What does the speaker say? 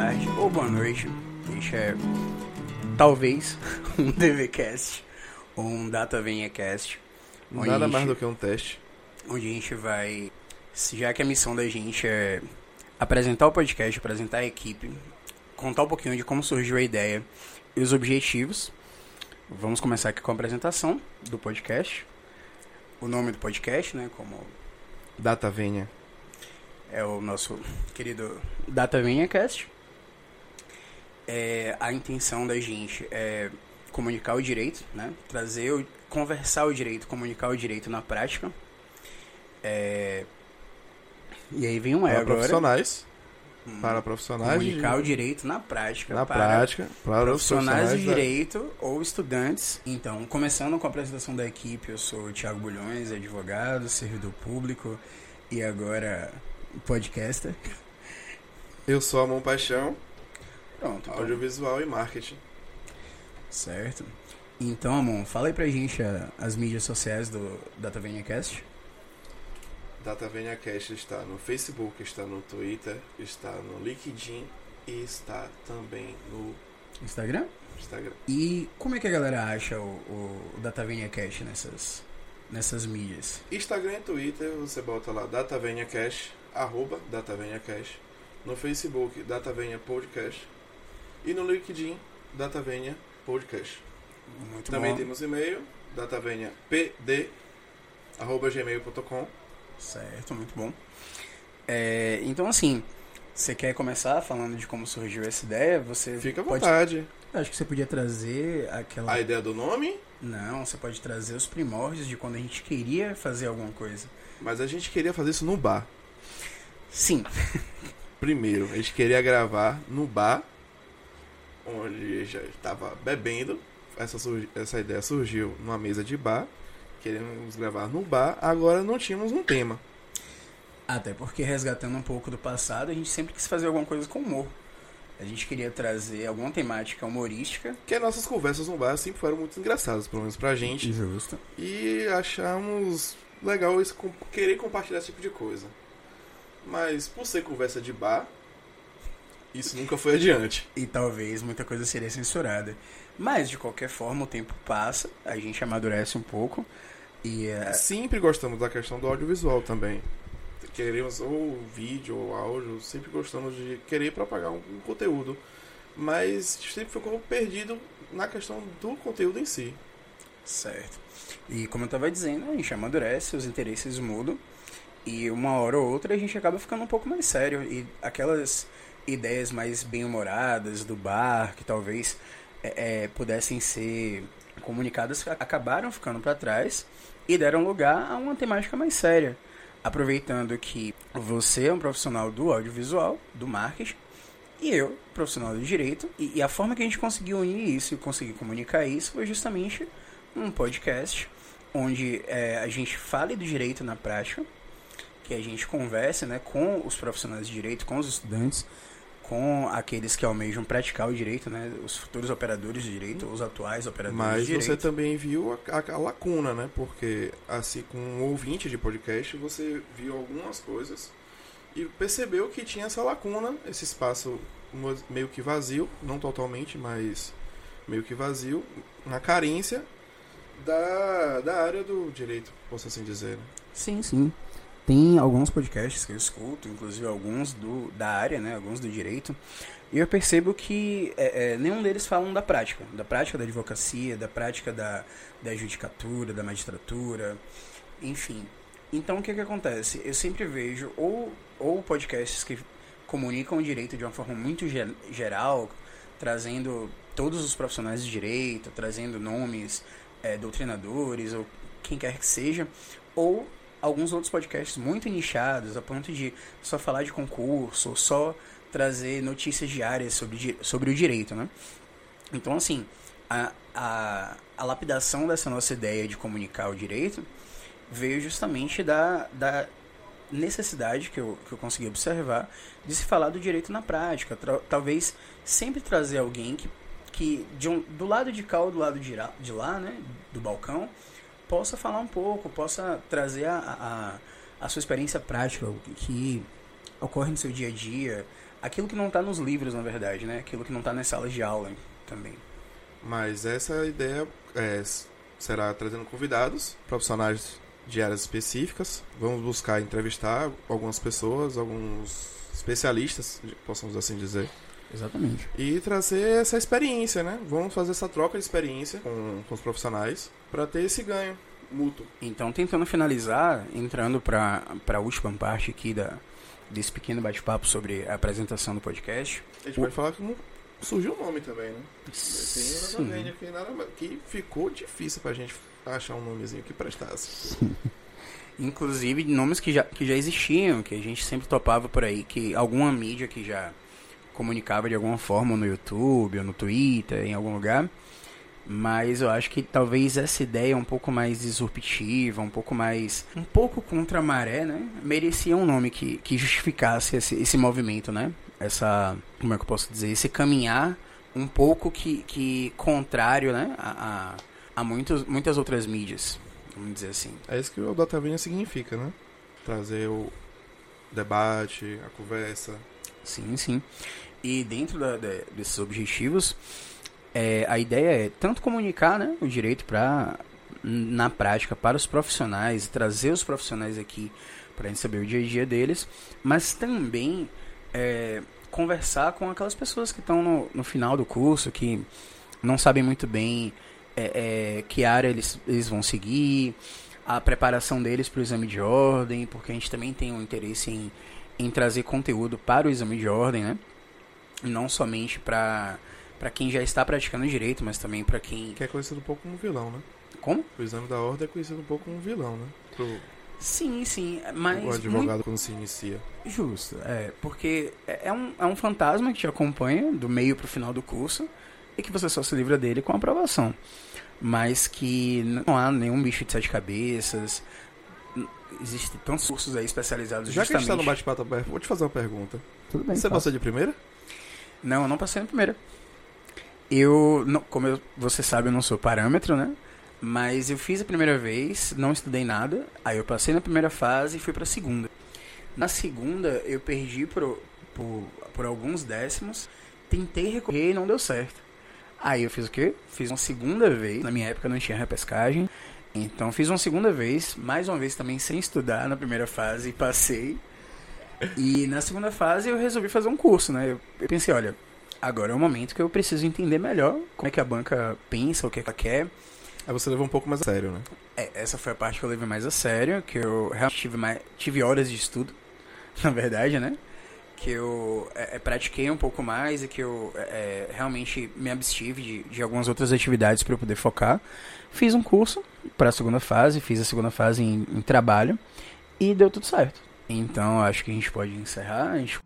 tarde ou boa noite. Este é talvez um DVCast ou um Data Venha Cast. Nada mais do que um teste. onde a gente vai, já que a missão da gente é apresentar o podcast, apresentar a equipe, contar um pouquinho de como surgiu a ideia e os objetivos. Vamos começar aqui com a apresentação do podcast. O nome do podcast, né, como Data Venha. é o nosso querido Data Cast. É, a intenção da gente é comunicar o direito, né? Trazer, o, conversar o direito, comunicar o direito na prática. É, e aí vem um Para agora. profissionais. hum, Para profissionais. de- comunicar o direito na prática. na para prática. Para profissionais de da- direito ou estudantes. Então, começando com a apresentação da equipe, eu sou o Thiago Bulhões, advogado, servidor público e agora podcaster. Eu sou Amon Paixão, Pronto, então, audiovisual e marketing. certo. Então, Amon, fala aí pra gente as mídias sociais do Data Cast. Data Venha Cast está no Facebook, está no Twitter, está no LinkedIn e está também no Instagram. Instagram. E como é que a galera acha o, o, o Data Cast nessas, nessas mídias? Instagram e Twitter, você bota lá Data Venha Cash, arroba Data Venha Cash. No Facebook, Data Venha Podcast. E no LinkedIn, Data Venha Podcast. Muito Também bom. temos e-mail, datavenhapd, arroba gmail.com. Certo, muito bom. É, então, assim, você quer começar falando de como surgiu essa ideia? Você Fica à pode- vontade. Acho que você podia trazer aquela. A ideia do nome, Não, você pode trazer os primórdios de quando a gente queria fazer alguma coisa. mas a gente queria fazer isso no bar. Sim, Primeiro, a gente queria gravar no bar, onde já estava bebendo. Essa, essa ideia surgiu numa mesa de bar. Queríamos gravar no bar, agora não tínhamos um tema. até porque resgatando um pouco do passado, a gente sempre quis fazer alguma coisa com humor. A gente queria trazer alguma temática humorística. Porque nossas conversas no bar sempre foram muito engraçadas, pelo menos pra gente. Justo. E achamos legal isso, querer compartilhar esse tipo de coisa. Mas por ser conversa de bar, isso nunca foi adiante. E talvez muita coisa seria censurada. Mas, de qualquer forma, o tempo passa, a gente amadurece um pouco. E é, Sempre gostamos da questão do audiovisual também. Queremos ou vídeo ou áudio, sempre gostamos de querer propagar um, um conteúdo. Mas sempre ficou perdido na questão do conteúdo em si. Certo. E como eu tava dizendo, a gente amadurece, os interesses mudam. E uma hora ou outra a gente acaba ficando um pouco mais sério. E aquelas ideias mais bem-humoradas do bar, que talvez é, é, pudessem ser comunicadas, acabaram ficando para trás e deram lugar a uma temática mais séria. Aproveitando que você é um profissional do audiovisual, do marketing, e eu, profissional do direito, e, e a forma que a gente conseguiu unir isso e conseguir comunicar isso foi justamente um podcast onde é, a gente fale do direito na prática, que a gente converse né, com os profissionais de direito, com os estudantes, com aqueles que almejam praticar o direito, né, os futuros operadores de direito, os atuais operadores Mas de você direito. também viu a, a- a lacuna, né? Porque, assim, com um ouvinte de podcast, você viu algumas coisas e percebeu que tinha essa lacuna, esse espaço meio que vazio, não totalmente, mas meio que vazio, na carência da, da área do direito, posso assim dizer. né? Sim, sim. Tem alguns podcasts que eu escuto, inclusive alguns do, da área, né, alguns do direito, e eu percebo que é, é, nenhum deles falam da prática, da prática da advocacia, da prática da, da judicatura, da magistratura, enfim. Então o que, que acontece? Eu sempre vejo ou, ou podcasts que comunicam o direito de uma forma muito ge- geral, trazendo todos os profissionais de direito, trazendo nomes, é, doutrinadores ou quem quer que seja, ou alguns outros podcasts muito nichados, a ponto de só falar de concurso, ou só trazer notícias diárias sobre, sobre o direito, né? Então, assim, a, a, a lapidação dessa nossa ideia de comunicar o direito veio justamente da, da necessidade que eu, que eu consegui observar de se falar do direito na prática. Tra- talvez sempre trazer alguém que, que de um, do lado de cá ou do lado de, de lá, né, do balcão, possa falar um pouco, possa trazer a, a, a sua experiência prática, o que ocorre no seu dia a dia, aquilo que não está nos livros, na verdade, né? Aquilo que não está nas salas de aula também. Mas essa ideia é, será trazendo convidados, profissionais de áreas específicas. Vamos buscar entrevistar algumas pessoas, alguns especialistas, possamos assim dizer. Exatamente. E trazer essa experiência, né? Vamos fazer essa troca de experiência com, com os profissionais para ter esse ganho mútuo. Então, tentando finalizar, entrando para a última parte aqui da, desse pequeno bate-papo sobre a apresentação do podcast. A gente o... pode falar como surgiu o nome também, né? Tem aqui, nada mais, que ficou difícil pra gente achar um nomezinho que prestasse. Inclusive nomes que já, que já existiam, que a gente sempre topava por aí, que alguma mídia que já comunicava de alguma forma no YouTube ou no Twitter, em algum lugar. Mas eu acho que talvez essa ideia um pouco mais disruptiva, um pouco mais. um pouco contra a maré, né? Merecia um nome que, que justificasse esse, esse movimento, né? Essa. como é que eu posso dizer? Esse caminhar um pouco que, que contrário, né? A, a, a muitos, muitas outras mídias, vamos dizer assim. É isso que o Data Vinha significa, né? Trazer o debate, a conversa. Sim, sim. E dentro da, desses objetivos, é, a ideia é tanto comunicar né, o direito para na prática para os profissionais, trazer os profissionais aqui para a gente saber o dia a dia deles, mas também é, conversar com aquelas pessoas que estão no, no final do curso, que não sabem muito bem é, é, que área eles, eles vão seguir, a preparação deles para o exame de ordem, porque a gente também tem um interesse em, em trazer conteúdo para o exame de ordem, né? não somente para para quem já está praticando direito, mas também para quem que é conhecido um pouco como vilão, né? Como? O exame da ordem é conhecido um pouco como vilão, né? Pro... Sim, sim, mas o advogado muito... quando se inicia. Justo, é, porque é, é um, é um fantasma que te acompanha do meio para o final do curso e que você só se livra dele com aprovação. Mas que não há nenhum bicho de sete cabeças. Existem tantos cursos aí especializados Já justamente... que a gente tá no bate-papo aberto, vou te fazer uma pergunta. Tudo bem. Você passou de primeira? Não, eu não passei na primeira. Eu, não, como eu, você sabe, eu não sou parâmetro, né? Mas eu fiz a primeira vez, não estudei nada. Aí eu passei na primeira fase e fui pra segunda. Na segunda, eu perdi por, por, por alguns décimos. Tentei recorrer e não deu certo. Aí eu fiz o quê? Fiz uma segunda vez. Na minha época não tinha repescagem. Então fiz uma segunda vez, mais uma vez também sem estudar na primeira fase e passei. E na segunda fase eu resolvi fazer um curso, né? Eu pensei, olha, agora é o momento que eu preciso entender melhor como é que a banca pensa, o que ela quer. Aí você levou um pouco mais a sério, né? É, essa foi a parte que eu levei mais a sério, que eu realmente tive, mais, tive horas de estudo, na verdade, né? Que eu é, é, pratiquei um pouco mais e que eu é, é realmente me abstive de, de algumas outras atividades para eu poder focar. Fiz um curso para a segunda fase, fiz a segunda fase em, em trabalho e deu tudo certo. Então acho que a gente pode encerrar. A gente